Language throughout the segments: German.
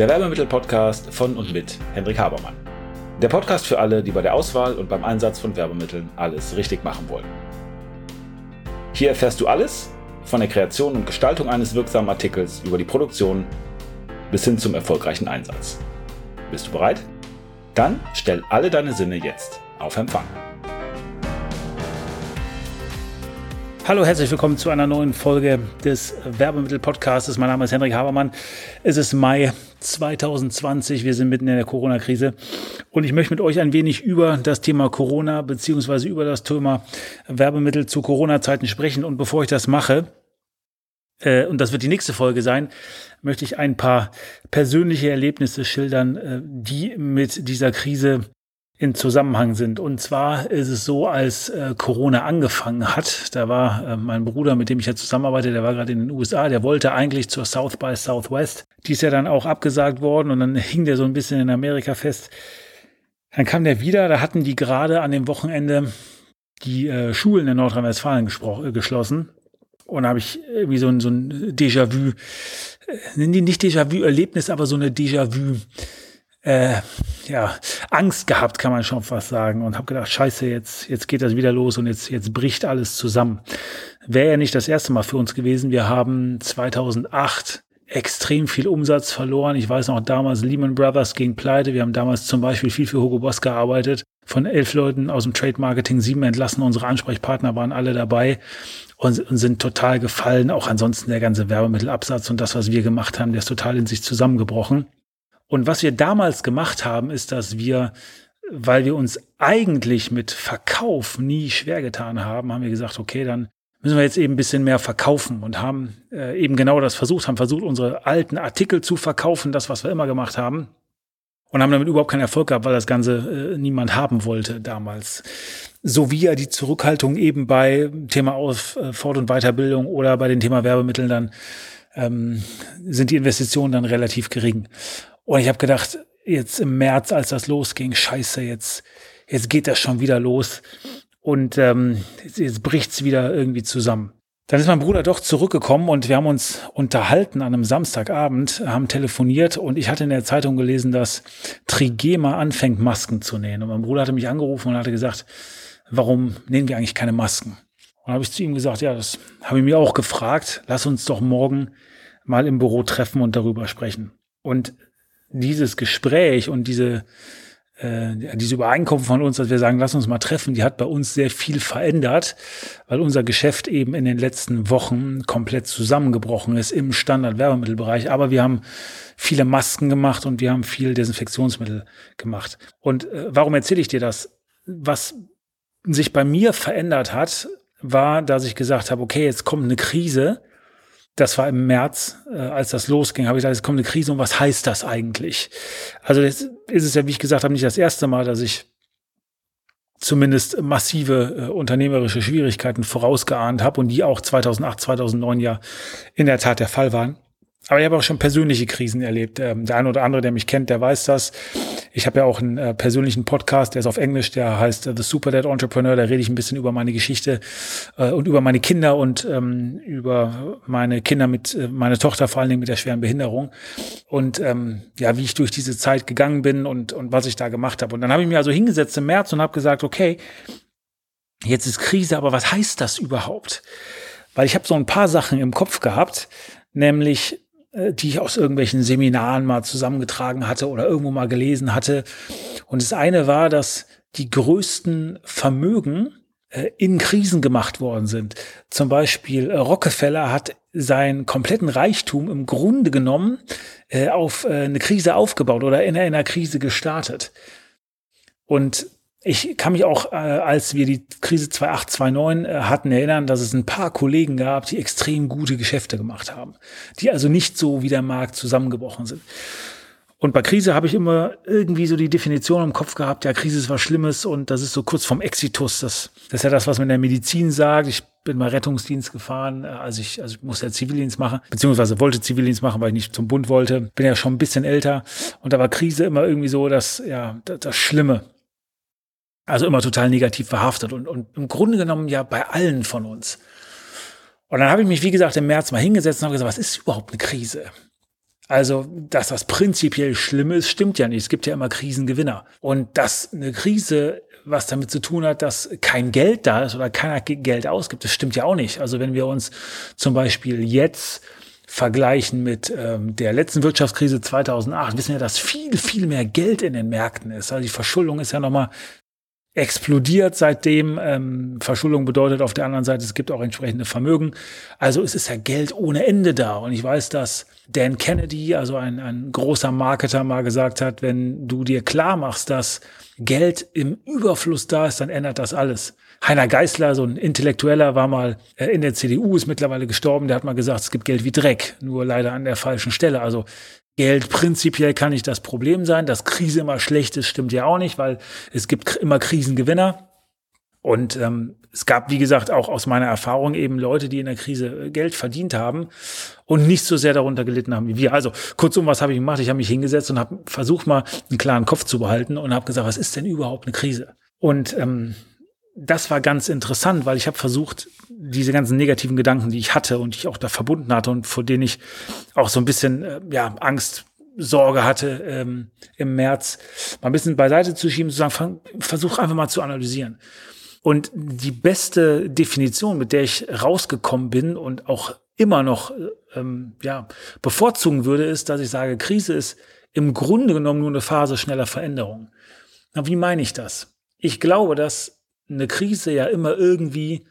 der Werbemittel-Podcast von und mit Hendrik Habermann. Der Podcast für alle, die bei der Auswahl und beim Einsatz von Werbemitteln alles richtig machen wollen. Hier erfährst du alles von der Kreation und Gestaltung eines wirksamen Artikels über die Produktion bis hin zum erfolgreichen Einsatz. Bist du bereit? Dann stell alle deine Sinne jetzt auf Empfang. Hallo, herzlich willkommen zu einer neuen Folge des Werbemittel-Podcasts. Mein Name ist Henrik Habermann. Es ist Mai 2020. Wir sind mitten in der Corona-Krise. Und ich möchte mit euch ein wenig über das Thema Corona beziehungsweise über das Thema Werbemittel zu Corona-Zeiten sprechen. Und bevor ich das mache, äh, und das wird die nächste Folge sein, möchte ich ein paar persönliche Erlebnisse schildern, äh, die mit dieser Krise in Zusammenhang sind. Und zwar ist es so, als äh, Corona angefangen hat, da war äh, mein Bruder, mit dem ich ja zusammenarbeite, der war gerade in den USA, der wollte eigentlich zur South by Southwest. Die ist ja dann auch abgesagt worden und dann hing der so ein bisschen in Amerika fest. Dann kam der wieder, da hatten die gerade an dem Wochenende die äh, Schulen in Nordrhein-Westfalen äh, geschlossen. Und da habe ich irgendwie so ein, so ein Déjà-vu, äh, nicht Déjà-vu-Erlebnis, aber so eine Déjà-vu- äh, ja, Angst gehabt, kann man schon fast sagen, und habe gedacht, scheiße, jetzt, jetzt geht das wieder los und jetzt, jetzt bricht alles zusammen. Wäre ja nicht das erste Mal für uns gewesen. Wir haben 2008 extrem viel Umsatz verloren. Ich weiß noch, damals Lehman Brothers ging pleite. Wir haben damals zum Beispiel viel für Hugo Boss gearbeitet. Von elf Leuten aus dem Trade Marketing, sieben entlassen. Unsere Ansprechpartner waren alle dabei und, und sind total gefallen. Auch ansonsten der ganze Werbemittelabsatz und das, was wir gemacht haben, der ist total in sich zusammengebrochen. Und was wir damals gemacht haben, ist, dass wir, weil wir uns eigentlich mit Verkauf nie schwer getan haben, haben wir gesagt, okay, dann müssen wir jetzt eben ein bisschen mehr verkaufen und haben äh, eben genau das versucht, haben versucht, unsere alten Artikel zu verkaufen, das, was wir immer gemacht haben. Und haben damit überhaupt keinen Erfolg gehabt, weil das Ganze äh, niemand haben wollte damals. So wie ja die Zurückhaltung eben bei Thema Aus, äh, Fort- und Weiterbildung oder bei dem Thema Werbemitteln dann ähm, sind die Investitionen dann relativ gering. Und ich habe gedacht, jetzt im März, als das losging, scheiße, jetzt, jetzt geht das schon wieder los. Und ähm, jetzt, jetzt bricht's wieder irgendwie zusammen. Dann ist mein Bruder doch zurückgekommen und wir haben uns unterhalten an einem Samstagabend, haben telefoniert und ich hatte in der Zeitung gelesen, dass Trigema anfängt, Masken zu nähen. Und mein Bruder hatte mich angerufen und hatte gesagt, warum nähen wir eigentlich keine Masken? Und habe ich zu ihm gesagt, ja, das habe ich mir auch gefragt. Lass uns doch morgen mal im Büro treffen und darüber sprechen. Und dieses Gespräch und diese, äh, diese Übereinkunft von uns, dass wir sagen, lass uns mal treffen, die hat bei uns sehr viel verändert, weil unser Geschäft eben in den letzten Wochen komplett zusammengebrochen ist im Standard-Werbemittelbereich. Aber wir haben viele Masken gemacht und wir haben viel Desinfektionsmittel gemacht. Und äh, warum erzähle ich dir das? Was sich bei mir verändert hat, war, dass ich gesagt habe, okay, jetzt kommt eine Krise das war im März, äh, als das losging, habe ich gesagt, es kommt eine Krise und was heißt das eigentlich? Also jetzt ist es ja, wie ich gesagt habe, nicht das erste Mal, dass ich zumindest massive äh, unternehmerische Schwierigkeiten vorausgeahnt habe und die auch 2008, 2009 ja in der Tat der Fall waren. Aber ich habe auch schon persönliche Krisen erlebt. Ähm, der eine oder andere, der mich kennt, der weiß das. Ich habe ja auch einen äh, persönlichen Podcast, der ist auf Englisch, der heißt äh, The Super Dad Entrepreneur. Da rede ich ein bisschen über meine Geschichte äh, und über meine Kinder und ähm, über meine Kinder mit, äh, meine Tochter vor allen Dingen mit der schweren Behinderung. Und ähm, ja, wie ich durch diese Zeit gegangen bin und, und was ich da gemacht habe. Und dann habe ich mir also hingesetzt im März und habe gesagt, okay, jetzt ist Krise, aber was heißt das überhaupt? Weil ich habe so ein paar Sachen im Kopf gehabt, nämlich die ich aus irgendwelchen Seminaren mal zusammengetragen hatte oder irgendwo mal gelesen hatte. Und das eine war, dass die größten Vermögen äh, in Krisen gemacht worden sind. Zum Beispiel äh, Rockefeller hat seinen kompletten Reichtum im Grunde genommen auf eine Krise aufgebaut oder in einer Krise gestartet. Und ich kann mich auch, äh, als wir die Krise 2008, 2009 äh, hatten, erinnern, dass es ein paar Kollegen gab, die extrem gute Geschäfte gemacht haben, die also nicht so wie der Markt zusammengebrochen sind. Und bei Krise habe ich immer irgendwie so die Definition im Kopf gehabt, ja, Krise ist was Schlimmes und das ist so kurz vom Exitus. Das, das ist ja das, was man in der Medizin sagt. Ich bin mal Rettungsdienst gefahren, also ich, also ich musste ja Zivildienst machen, beziehungsweise wollte Zivildienst machen, weil ich nicht zum Bund wollte. Bin ja schon ein bisschen älter und da war Krise immer irgendwie so das, ja, das, das Schlimme. Also immer total negativ verhaftet und, und im Grunde genommen ja bei allen von uns. Und dann habe ich mich, wie gesagt, im März mal hingesetzt und habe gesagt, was ist überhaupt eine Krise? Also, dass das prinzipiell schlimm ist, stimmt ja nicht. Es gibt ja immer Krisengewinner. Und dass eine Krise was damit zu tun hat, dass kein Geld da ist oder keiner Geld ausgibt, das stimmt ja auch nicht. Also wenn wir uns zum Beispiel jetzt vergleichen mit ähm, der letzten Wirtschaftskrise 2008, wissen wir, dass viel, viel mehr Geld in den Märkten ist. Also die Verschuldung ist ja nochmal explodiert seitdem. Ähm, Verschuldung bedeutet auf der anderen Seite, es gibt auch entsprechende Vermögen. Also es ist ja Geld ohne Ende da. Und ich weiß, dass Dan Kennedy, also ein, ein großer Marketer, mal gesagt hat, wenn du dir klar machst, dass Geld im Überfluss da ist, dann ändert das alles. Heiner Geißler, so ein Intellektueller, war mal äh, in der CDU, ist mittlerweile gestorben. Der hat mal gesagt, es gibt Geld wie Dreck, nur leider an der falschen Stelle. Also Geld prinzipiell kann nicht das Problem sein. Dass Krise immer schlecht ist, stimmt ja auch nicht, weil es gibt immer Krisengewinner. Und ähm, es gab, wie gesagt, auch aus meiner Erfahrung eben Leute, die in der Krise äh, Geld verdient haben und nicht so sehr darunter gelitten haben wie wir. Also kurzum, was habe ich gemacht? Ich habe mich hingesetzt und habe versucht mal einen klaren Kopf zu behalten und habe gesagt, was ist denn überhaupt eine Krise? Und ähm, das war ganz interessant, weil ich habe versucht, diese ganzen negativen Gedanken, die ich hatte und die ich auch da verbunden hatte und vor denen ich auch so ein bisschen äh, ja, Angst, Sorge hatte ähm, im März, mal ein bisschen beiseite zu schieben, zu sagen, versuch einfach mal zu analysieren. Und die beste Definition, mit der ich rausgekommen bin und auch immer noch ähm, ja, bevorzugen würde, ist, dass ich sage, Krise ist im Grunde genommen nur eine Phase schneller Veränderung. Na, wie meine ich das? Ich glaube, dass eine Krise ja immer irgendwie,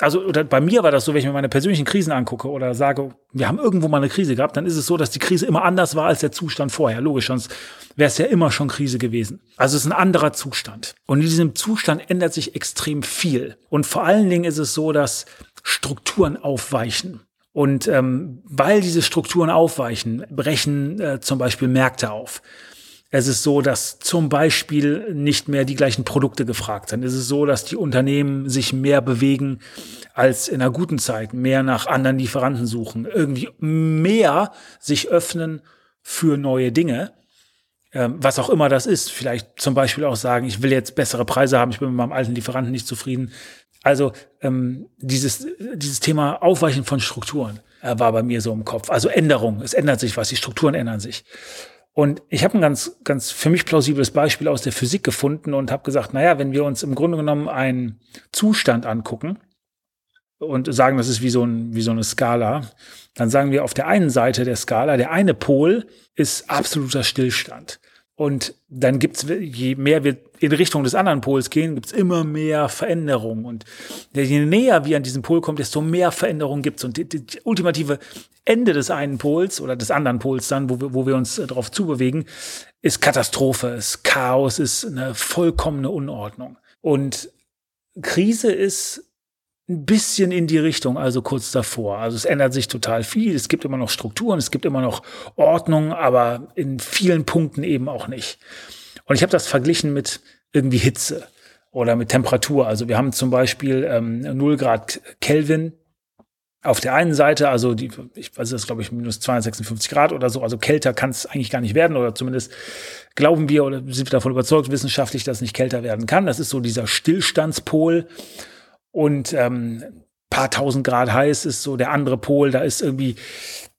also oder bei mir war das so, wenn ich mir meine persönlichen Krisen angucke oder sage, wir haben irgendwo mal eine Krise gehabt, dann ist es so, dass die Krise immer anders war als der Zustand vorher. Logisch, sonst wäre es ja immer schon Krise gewesen. Also es ist ein anderer Zustand. Und in diesem Zustand ändert sich extrem viel. Und vor allen Dingen ist es so, dass Strukturen aufweichen. Und ähm, weil diese Strukturen aufweichen, brechen äh, zum Beispiel Märkte auf. Es ist so, dass zum Beispiel nicht mehr die gleichen Produkte gefragt sind. Es ist so, dass die Unternehmen sich mehr bewegen als in einer guten Zeit, mehr nach anderen Lieferanten suchen, irgendwie mehr sich öffnen für neue Dinge. Ähm, was auch immer das ist. Vielleicht zum Beispiel auch sagen, ich will jetzt bessere Preise haben, ich bin mit meinem alten Lieferanten nicht zufrieden. Also ähm, dieses, dieses Thema Aufweichen von Strukturen äh, war bei mir so im Kopf. Also Änderung, es ändert sich was, die Strukturen ändern sich. Und ich habe ein ganz, ganz für mich plausibles Beispiel aus der Physik gefunden und habe gesagt, naja, wenn wir uns im Grunde genommen einen Zustand angucken und sagen, das ist wie so, ein, wie so eine Skala, dann sagen wir auf der einen Seite der Skala, der eine Pol ist absoluter Stillstand. Und dann gibt's, je mehr wir in Richtung des anderen Pols gehen, gibt's immer mehr Veränderungen. Und je näher wir an diesen Pol kommen, desto mehr Veränderungen gibt's. Und die ultimative Ende des einen Pols oder des anderen Pols dann, wo wir, wo wir uns darauf zubewegen, ist Katastrophe, ist Chaos, ist eine vollkommene Unordnung. Und Krise ist ein bisschen in die Richtung, also kurz davor. Also es ändert sich total viel. Es gibt immer noch Strukturen, es gibt immer noch Ordnung, aber in vielen Punkten eben auch nicht. Und ich habe das verglichen mit irgendwie Hitze oder mit Temperatur. Also wir haben zum Beispiel ähm, 0 Grad Kelvin auf der einen Seite, also die, ich weiß das glaube ich minus 256 Grad oder so, also kälter kann es eigentlich gar nicht werden oder zumindest glauben wir oder sind wir davon überzeugt wissenschaftlich, dass es nicht kälter werden kann. Das ist so dieser Stillstandspol und ähm, paar tausend Grad heiß ist so der andere Pol, da ist irgendwie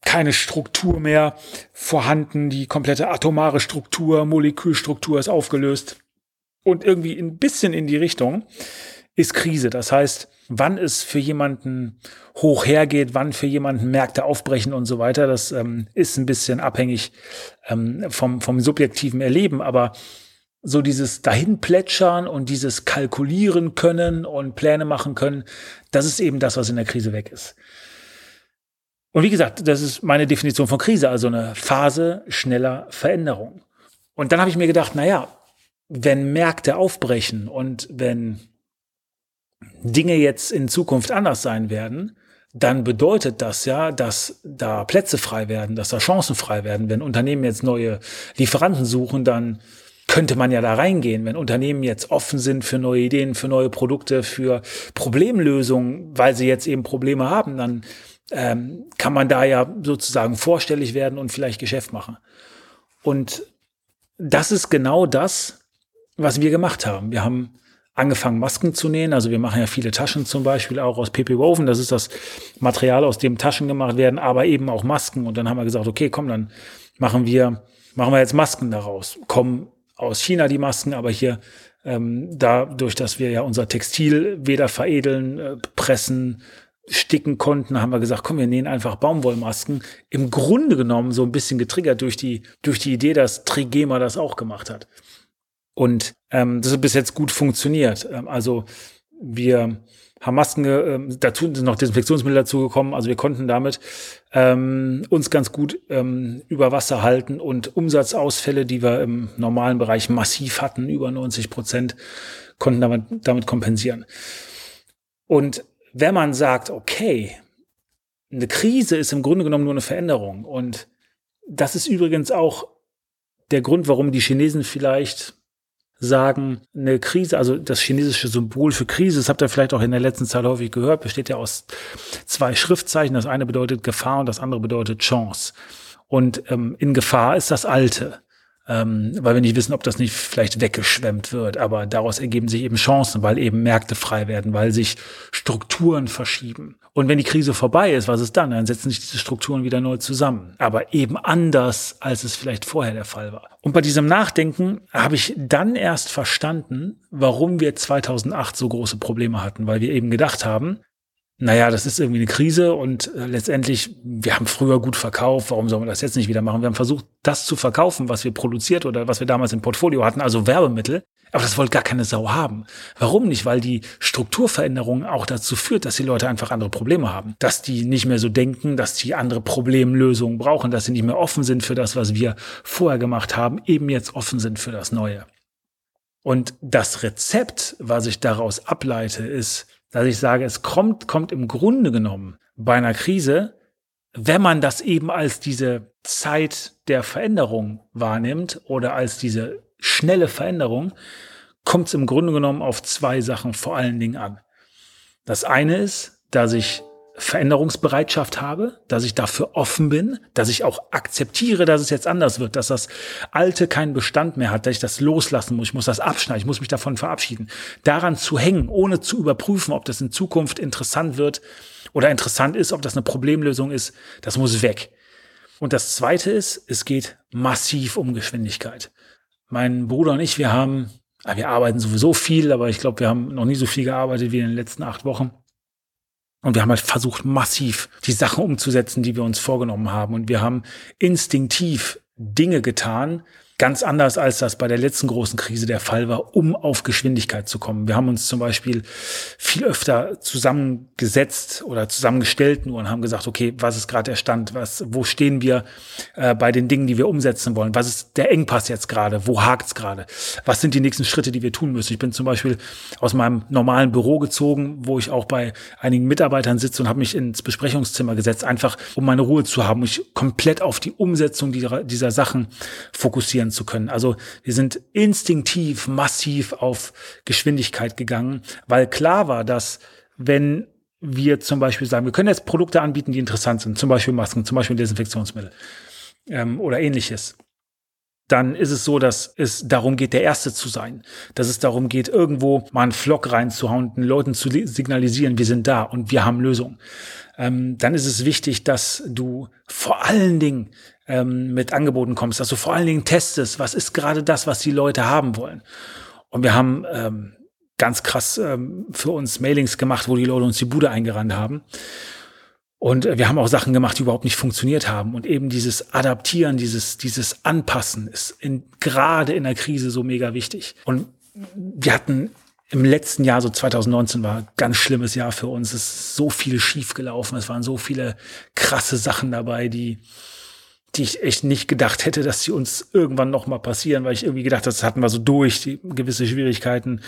keine Struktur mehr vorhanden, die komplette atomare Struktur, Molekülstruktur ist aufgelöst. Und irgendwie ein bisschen in die Richtung ist Krise. Das heißt, wann es für jemanden hoch hergeht, wann für jemanden Märkte aufbrechen und so weiter, das ähm, ist ein bisschen abhängig ähm, vom, vom subjektiven Erleben, aber so dieses dahinplätschern und dieses kalkulieren können und Pläne machen können, das ist eben das, was in der Krise weg ist. Und wie gesagt, das ist meine Definition von Krise, also eine Phase schneller Veränderung. Und dann habe ich mir gedacht, na ja, wenn Märkte aufbrechen und wenn Dinge jetzt in Zukunft anders sein werden, dann bedeutet das ja, dass da Plätze frei werden, dass da Chancen frei werden. Wenn Unternehmen jetzt neue Lieferanten suchen, dann könnte man ja da reingehen, wenn Unternehmen jetzt offen sind für neue Ideen, für neue Produkte, für Problemlösungen, weil sie jetzt eben Probleme haben, dann ähm, kann man da ja sozusagen vorstellig werden und vielleicht Geschäft machen. Und das ist genau das, was wir gemacht haben. Wir haben angefangen, Masken zu nähen. Also wir machen ja viele Taschen zum Beispiel auch aus PP Woven. Das ist das Material, aus dem Taschen gemacht werden, aber eben auch Masken. Und dann haben wir gesagt, okay, komm, dann machen wir, machen wir jetzt Masken daraus. Kommen aus China die Masken, aber hier ähm, dadurch, dass wir ja unser Textil weder veredeln, äh, pressen, sticken konnten, haben wir gesagt, komm, wir nähen einfach Baumwollmasken. Im Grunde genommen so ein bisschen getriggert durch die, durch die Idee, dass Trigema das auch gemacht hat. Und ähm, das hat bis jetzt gut funktioniert. Ähm, also wir haben Masken, äh, dazu sind noch Desinfektionsmittel dazugekommen. Also wir konnten damit ähm, uns ganz gut ähm, über Wasser halten und Umsatzausfälle, die wir im normalen Bereich massiv hatten, über 90 Prozent, konnten damit, damit kompensieren. Und wenn man sagt, okay, eine Krise ist im Grunde genommen nur eine Veränderung und das ist übrigens auch der Grund, warum die Chinesen vielleicht sagen, eine Krise, also das chinesische Symbol für Krise, das habt ihr vielleicht auch in der letzten Zeit häufig gehört, besteht ja aus zwei Schriftzeichen. Das eine bedeutet Gefahr und das andere bedeutet Chance. Und ähm, in Gefahr ist das Alte ähm, weil wir nicht wissen, ob das nicht vielleicht weggeschwemmt wird. Aber daraus ergeben sich eben Chancen, weil eben Märkte frei werden, weil sich Strukturen verschieben. Und wenn die Krise vorbei ist, was ist dann? Dann setzen sich diese Strukturen wieder neu zusammen. Aber eben anders, als es vielleicht vorher der Fall war. Und bei diesem Nachdenken habe ich dann erst verstanden, warum wir 2008 so große Probleme hatten, weil wir eben gedacht haben, naja, das ist irgendwie eine Krise und äh, letztendlich, wir haben früher gut verkauft, warum sollen wir das jetzt nicht wieder machen? Wir haben versucht, das zu verkaufen, was wir produziert oder was wir damals im Portfolio hatten, also Werbemittel. Aber das wollte gar keine Sau haben. Warum nicht? Weil die Strukturveränderung auch dazu führt, dass die Leute einfach andere Probleme haben. Dass die nicht mehr so denken, dass die andere Problemlösungen brauchen, dass sie nicht mehr offen sind für das, was wir vorher gemacht haben, eben jetzt offen sind für das Neue. Und das Rezept, was ich daraus ableite, ist, dass ich sage, es kommt, kommt im Grunde genommen bei einer Krise, wenn man das eben als diese Zeit der Veränderung wahrnimmt oder als diese schnelle Veränderung, kommt es im Grunde genommen auf zwei Sachen vor allen Dingen an. Das eine ist, dass ich Veränderungsbereitschaft habe, dass ich dafür offen bin, dass ich auch akzeptiere, dass es jetzt anders wird, dass das Alte keinen Bestand mehr hat, dass ich das loslassen muss, ich muss das abschneiden, ich muss mich davon verabschieden. Daran zu hängen, ohne zu überprüfen, ob das in Zukunft interessant wird oder interessant ist, ob das eine Problemlösung ist, das muss weg. Und das Zweite ist, es geht massiv um Geschwindigkeit. Mein Bruder und ich, wir haben, wir arbeiten sowieso viel, aber ich glaube, wir haben noch nie so viel gearbeitet wie in den letzten acht Wochen. Und wir haben halt versucht, massiv die Sachen umzusetzen, die wir uns vorgenommen haben. Und wir haben instinktiv Dinge getan, Ganz anders, als das bei der letzten großen Krise der Fall war, um auf Geschwindigkeit zu kommen. Wir haben uns zum Beispiel viel öfter zusammengesetzt oder zusammengestellt nur und haben gesagt, okay, was ist gerade der Stand? Was, wo stehen wir äh, bei den Dingen, die wir umsetzen wollen? Was ist der Engpass jetzt gerade? Wo hakt's gerade? Was sind die nächsten Schritte, die wir tun müssen? Ich bin zum Beispiel aus meinem normalen Büro gezogen, wo ich auch bei einigen Mitarbeitern sitze und habe mich ins Besprechungszimmer gesetzt, einfach um meine Ruhe zu haben, mich komplett auf die Umsetzung dieser, dieser Sachen fokussieren zu können. Also wir sind instinktiv massiv auf Geschwindigkeit gegangen, weil klar war, dass wenn wir zum Beispiel sagen, wir können jetzt Produkte anbieten, die interessant sind, zum Beispiel Masken, zum Beispiel Desinfektionsmittel ähm, oder ähnliches dann ist es so, dass es darum geht, der Erste zu sein. Dass es darum geht, irgendwo mal einen Flock reinzuhauen, den Leuten zu signalisieren, wir sind da und wir haben Lösungen. Ähm, dann ist es wichtig, dass du vor allen Dingen ähm, mit Angeboten kommst, dass du vor allen Dingen testest, was ist gerade das, was die Leute haben wollen. Und wir haben ähm, ganz krass ähm, für uns Mailings gemacht, wo die Leute uns die Bude eingerannt haben. Und wir haben auch Sachen gemacht, die überhaupt nicht funktioniert haben. Und eben dieses Adaptieren, dieses, dieses Anpassen ist in, gerade in der Krise so mega wichtig. Und wir hatten im letzten Jahr, so 2019 war ein ganz schlimmes Jahr für uns. Es ist so viel schief gelaufen. Es waren so viele krasse Sachen dabei, die, die ich echt nicht gedacht hätte, dass sie uns irgendwann noch mal passieren, weil ich irgendwie gedacht, das hatten wir so durch, die gewisse Schwierigkeiten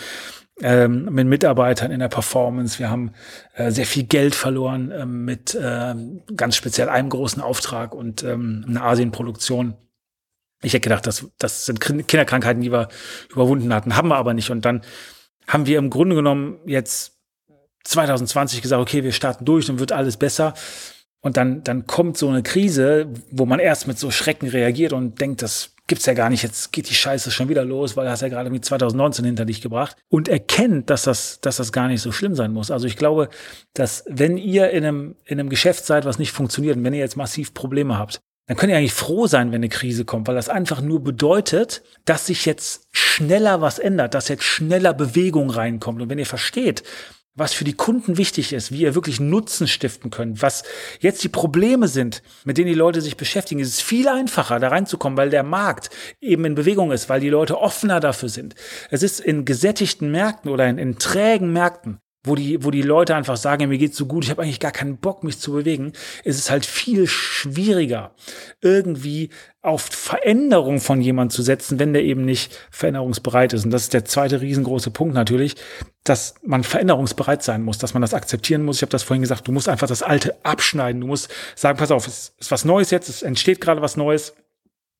ähm, mit Mitarbeitern in der Performance. Wir haben äh, sehr viel Geld verloren äh, mit äh, ganz speziell einem großen Auftrag und ähm, einer Asienproduktion. Ich hätte gedacht, das, das sind Kinderkrankheiten, die wir überwunden hatten, haben wir aber nicht. Und dann haben wir im Grunde genommen jetzt 2020 gesagt, okay, wir starten durch, dann wird alles besser. Und dann, dann kommt so eine Krise, wo man erst mit so Schrecken reagiert und denkt, das gibt's ja gar nicht, jetzt geht die Scheiße schon wieder los, weil du hast ja gerade mit 2019 hinter dich gebracht und erkennt, dass das, dass das gar nicht so schlimm sein muss. Also ich glaube, dass wenn ihr in einem, in einem Geschäft seid, was nicht funktioniert und wenn ihr jetzt massiv Probleme habt, dann könnt ihr eigentlich froh sein, wenn eine Krise kommt, weil das einfach nur bedeutet, dass sich jetzt schneller was ändert, dass jetzt schneller Bewegung reinkommt. Und wenn ihr versteht, was für die Kunden wichtig ist, wie ihr wirklich Nutzen stiften könnt, was jetzt die Probleme sind, mit denen die Leute sich beschäftigen, ist es viel einfacher, da reinzukommen, weil der Markt eben in Bewegung ist, weil die Leute offener dafür sind. Es ist in gesättigten Märkten oder in, in trägen Märkten wo die, wo die Leute einfach sagen, mir geht's so gut, ich habe eigentlich gar keinen Bock, mich zu bewegen, ist es halt viel schwieriger, irgendwie auf Veränderung von jemand zu setzen, wenn der eben nicht veränderungsbereit ist. Und das ist der zweite riesengroße Punkt natürlich, dass man veränderungsbereit sein muss, dass man das akzeptieren muss. Ich habe das vorhin gesagt, du musst einfach das Alte abschneiden. Du musst sagen, pass auf, es ist was Neues jetzt, es entsteht gerade was Neues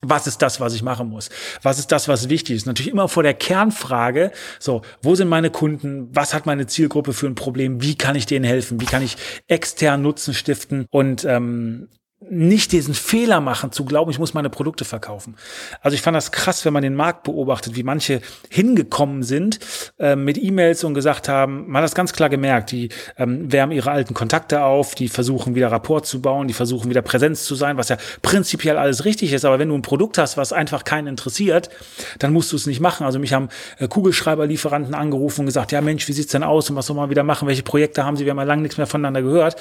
was ist das, was ich machen muss? Was ist das, was wichtig ist? Natürlich immer vor der Kernfrage, so, wo sind meine Kunden? Was hat meine Zielgruppe für ein Problem? Wie kann ich denen helfen? Wie kann ich extern Nutzen stiften? Und ähm, nicht diesen Fehler machen, zu glauben, ich muss meine Produkte verkaufen. Also ich fand das krass, wenn man den Markt beobachtet, wie manche hingekommen sind äh, mit E-Mails und gesagt haben, man hat das ganz klar gemerkt, die ähm, wärmen ihre alten Kontakte auf, die versuchen wieder Rapport zu bauen, die versuchen wieder Präsenz zu sein, was ja prinzipiell alles richtig ist, aber wenn du ein Produkt hast, was einfach keinen interessiert, dann musst du es nicht machen. Also mich haben äh, Kugelschreiberlieferanten angerufen und gesagt, ja Mensch, wie sieht's denn aus und was soll man wieder machen, welche Projekte haben sie, wir haben ja lange nichts mehr voneinander gehört,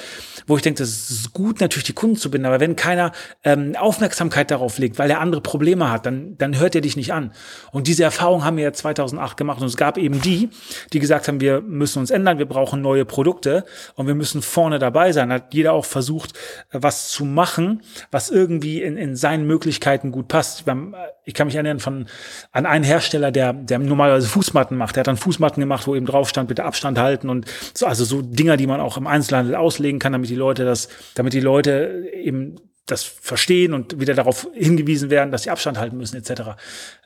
wo ich denke, das ist gut, natürlich die Kunden zu binden, aber wenn keiner ähm, Aufmerksamkeit darauf legt, weil er andere Probleme hat, dann, dann hört er dich nicht an. Und diese Erfahrung haben wir ja 2008 gemacht. Und es gab eben die, die gesagt haben, wir müssen uns ändern, wir brauchen neue Produkte und wir müssen vorne dabei sein. Hat jeder auch versucht, äh, was zu machen, was irgendwie in, in seinen Möglichkeiten gut passt. Ich kann mich erinnern von, an einen Hersteller, der, der normalerweise Fußmatten macht. Der hat dann Fußmatten gemacht, wo eben drauf stand, bitte Abstand halten und so, also so Dinger, die man auch im Einzelhandel auslegen kann, damit die Leute das, damit die Leute eben das verstehen und wieder darauf hingewiesen werden, dass sie Abstand halten müssen, etc.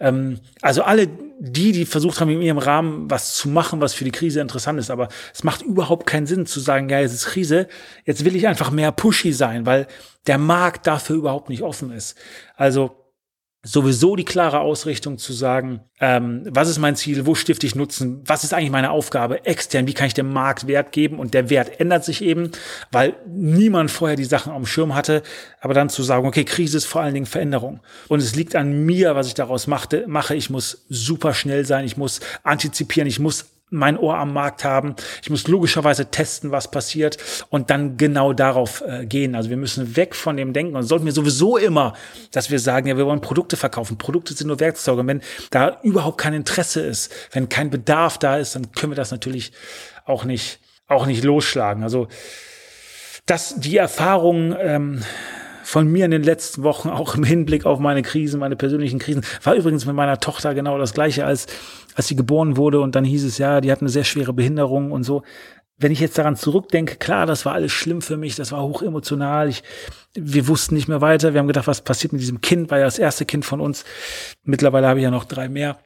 Ähm, also alle die, die versucht haben, in ihrem Rahmen was zu machen, was für die Krise interessant ist, aber es macht überhaupt keinen Sinn zu sagen, ja, es ist Krise, jetzt will ich einfach mehr pushy sein, weil der Markt dafür überhaupt nicht offen ist. Also sowieso die klare Ausrichtung zu sagen, ähm, was ist mein Ziel, wo stifte ich Nutzen, was ist eigentlich meine Aufgabe extern, wie kann ich dem Markt Wert geben? Und der Wert ändert sich eben, weil niemand vorher die Sachen am Schirm hatte, aber dann zu sagen, okay, Krise ist vor allen Dingen Veränderung. Und es liegt an mir, was ich daraus machte, mache, ich muss super schnell sein, ich muss antizipieren, ich muss mein Ohr am Markt haben. Ich muss logischerweise testen, was passiert und dann genau darauf äh, gehen. Also wir müssen weg von dem Denken und sollten wir sowieso immer, dass wir sagen, ja, wir wollen Produkte verkaufen. Produkte sind nur Werkzeuge. Und wenn da überhaupt kein Interesse ist, wenn kein Bedarf da ist, dann können wir das natürlich auch nicht, auch nicht losschlagen. Also das, die Erfahrung, ähm, von mir in den letzten Wochen, auch im Hinblick auf meine Krisen, meine persönlichen Krisen. War übrigens mit meiner Tochter genau das Gleiche, als, als sie geboren wurde und dann hieß es, ja, die hat eine sehr schwere Behinderung und so. Wenn ich jetzt daran zurückdenke, klar, das war alles schlimm für mich, das war hoch emotional. Ich, wir wussten nicht mehr weiter. Wir haben gedacht, was passiert mit diesem Kind? War ja das erste Kind von uns. Mittlerweile habe ich ja noch drei mehr.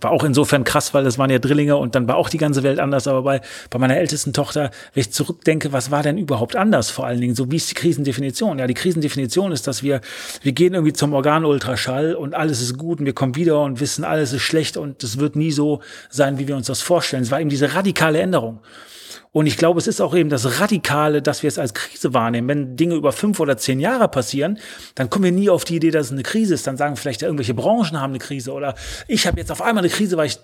War auch insofern krass, weil das waren ja Drillinge und dann war auch die ganze Welt anders. Aber bei, bei meiner ältesten Tochter, wenn ich zurückdenke, was war denn überhaupt anders vor allen Dingen? So wie ist die Krisendefinition? Ja, die Krisendefinition ist, dass wir, wir gehen irgendwie zum Organultraschall und alles ist gut und wir kommen wieder und wissen, alles ist schlecht und es wird nie so sein, wie wir uns das vorstellen. Es war eben diese radikale Änderung. Und ich glaube, es ist auch eben das Radikale, dass wir es als Krise wahrnehmen. Wenn Dinge über fünf oder zehn Jahre passieren, dann kommen wir nie auf die Idee, dass es eine Krise ist. Dann sagen vielleicht irgendwelche Branchen haben eine Krise oder ich habe jetzt auf einmal eine Krise, weil ich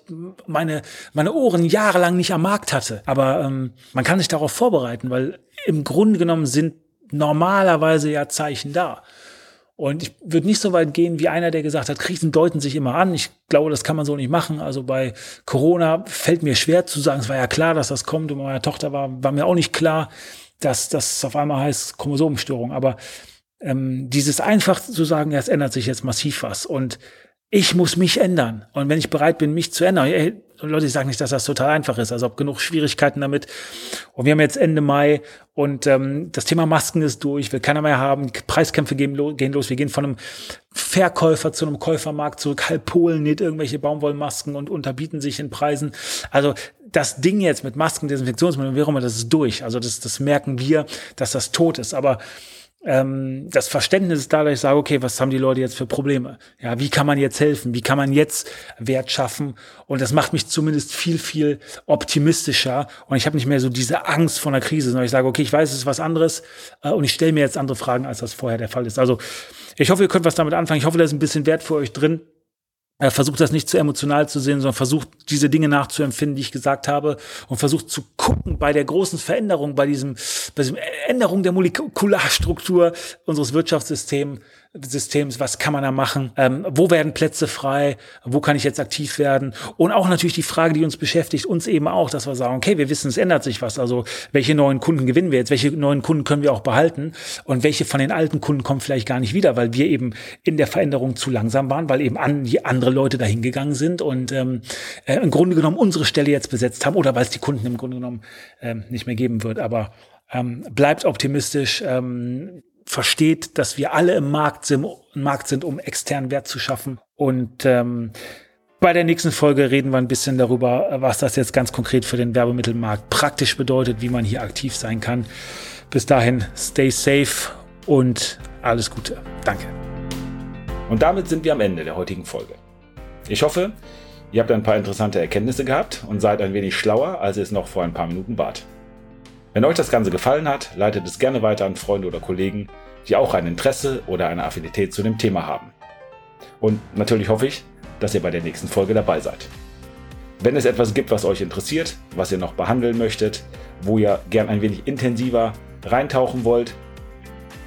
meine, meine Ohren jahrelang nicht am Markt hatte. Aber ähm, man kann sich darauf vorbereiten, weil im Grunde genommen sind normalerweise ja Zeichen da. Und ich würde nicht so weit gehen wie einer, der gesagt hat, Krisen deuten sich immer an. Ich glaube, das kann man so nicht machen. Also bei Corona fällt mir schwer zu sagen, es war ja klar, dass das kommt. Und bei meiner Tochter war, war mir auch nicht klar, dass das auf einmal heißt Chromosomenstörung. Aber ähm, dieses einfach zu sagen, ja, es ändert sich jetzt massiv was. Und ich muss mich ändern. Und wenn ich bereit bin, mich zu ändern, ey, Leute, ich sage nicht, dass das total einfach ist. Also habe genug Schwierigkeiten damit. Und wir haben jetzt Ende Mai und ähm, das Thema Masken ist durch, will keiner mehr haben. Preiskämpfe gehen, lo gehen los. Wir gehen von einem Verkäufer zu einem Käufermarkt zurück. Halb Polen näht irgendwelche Baumwollmasken und unterbieten sich in Preisen. Also das Ding jetzt mit Masken, Desinfektionsmitteln, wie auch immer, das ist durch. Also das, das merken wir, dass das tot ist. Aber ähm, das Verständnis ist da, dass ich sage, okay, was haben die Leute jetzt für Probleme? Ja, wie kann man jetzt helfen? Wie kann man jetzt Wert schaffen? Und das macht mich zumindest viel, viel optimistischer. Und ich habe nicht mehr so diese Angst vor einer Krise, sondern ich sage, okay, ich weiß, es ist was anderes äh, und ich stelle mir jetzt andere Fragen, als das vorher der Fall ist. Also ich hoffe, ihr könnt was damit anfangen. Ich hoffe, da ist ein bisschen Wert für euch drin. Er versucht das nicht zu emotional zu sehen, sondern versucht diese Dinge nachzuempfinden, die ich gesagt habe und versucht zu gucken bei der großen Veränderung, bei diesem, bei diesem Änderung der Molekularstruktur unseres Wirtschaftssystems, Systems, was kann man da machen, ähm, wo werden Plätze frei, wo kann ich jetzt aktiv werden? Und auch natürlich die Frage, die uns beschäftigt, uns eben auch, dass wir sagen, okay, wir wissen, es ändert sich was, also welche neuen Kunden gewinnen wir jetzt, welche neuen Kunden können wir auch behalten? Und welche von den alten Kunden kommen vielleicht gar nicht wieder, weil wir eben in der Veränderung zu langsam waren, weil eben an, die andere Leute dahin gegangen sind und ähm, äh, im Grunde genommen unsere Stelle jetzt besetzt haben oder weil es die Kunden im Grunde genommen ähm, nicht mehr geben wird, aber ähm, bleibt optimistisch. Ähm, versteht, dass wir alle im Markt sind, Markt sind um externen Wert zu schaffen. Und ähm, bei der nächsten Folge reden wir ein bisschen darüber, was das jetzt ganz konkret für den Werbemittelmarkt praktisch bedeutet, wie man hier aktiv sein kann. Bis dahin, stay safe und alles Gute. Danke. Und damit sind wir am Ende der heutigen Folge. Ich hoffe, ihr habt ein paar interessante Erkenntnisse gehabt und seid ein wenig schlauer, als ihr es noch vor ein paar Minuten wart. Wenn euch das Ganze gefallen hat, leitet es gerne weiter an Freunde oder Kollegen, die auch ein Interesse oder eine Affinität zu dem Thema haben. Und natürlich hoffe ich, dass ihr bei der nächsten Folge dabei seid. Wenn es etwas gibt, was euch interessiert, was ihr noch behandeln möchtet, wo ihr gern ein wenig intensiver reintauchen wollt,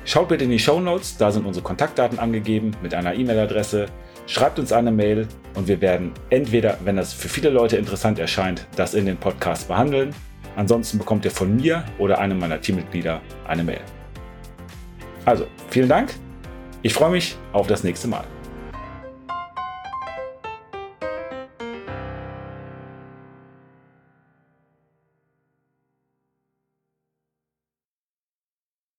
schaut bitte in die Show Notes, da sind unsere Kontaktdaten angegeben mit einer E-Mail-Adresse. Schreibt uns eine Mail und wir werden entweder, wenn das für viele Leute interessant erscheint, das in den Podcast behandeln Ansonsten bekommt ihr von mir oder einem meiner Teammitglieder eine Mail. Also, vielen Dank. Ich freue mich auf das nächste Mal.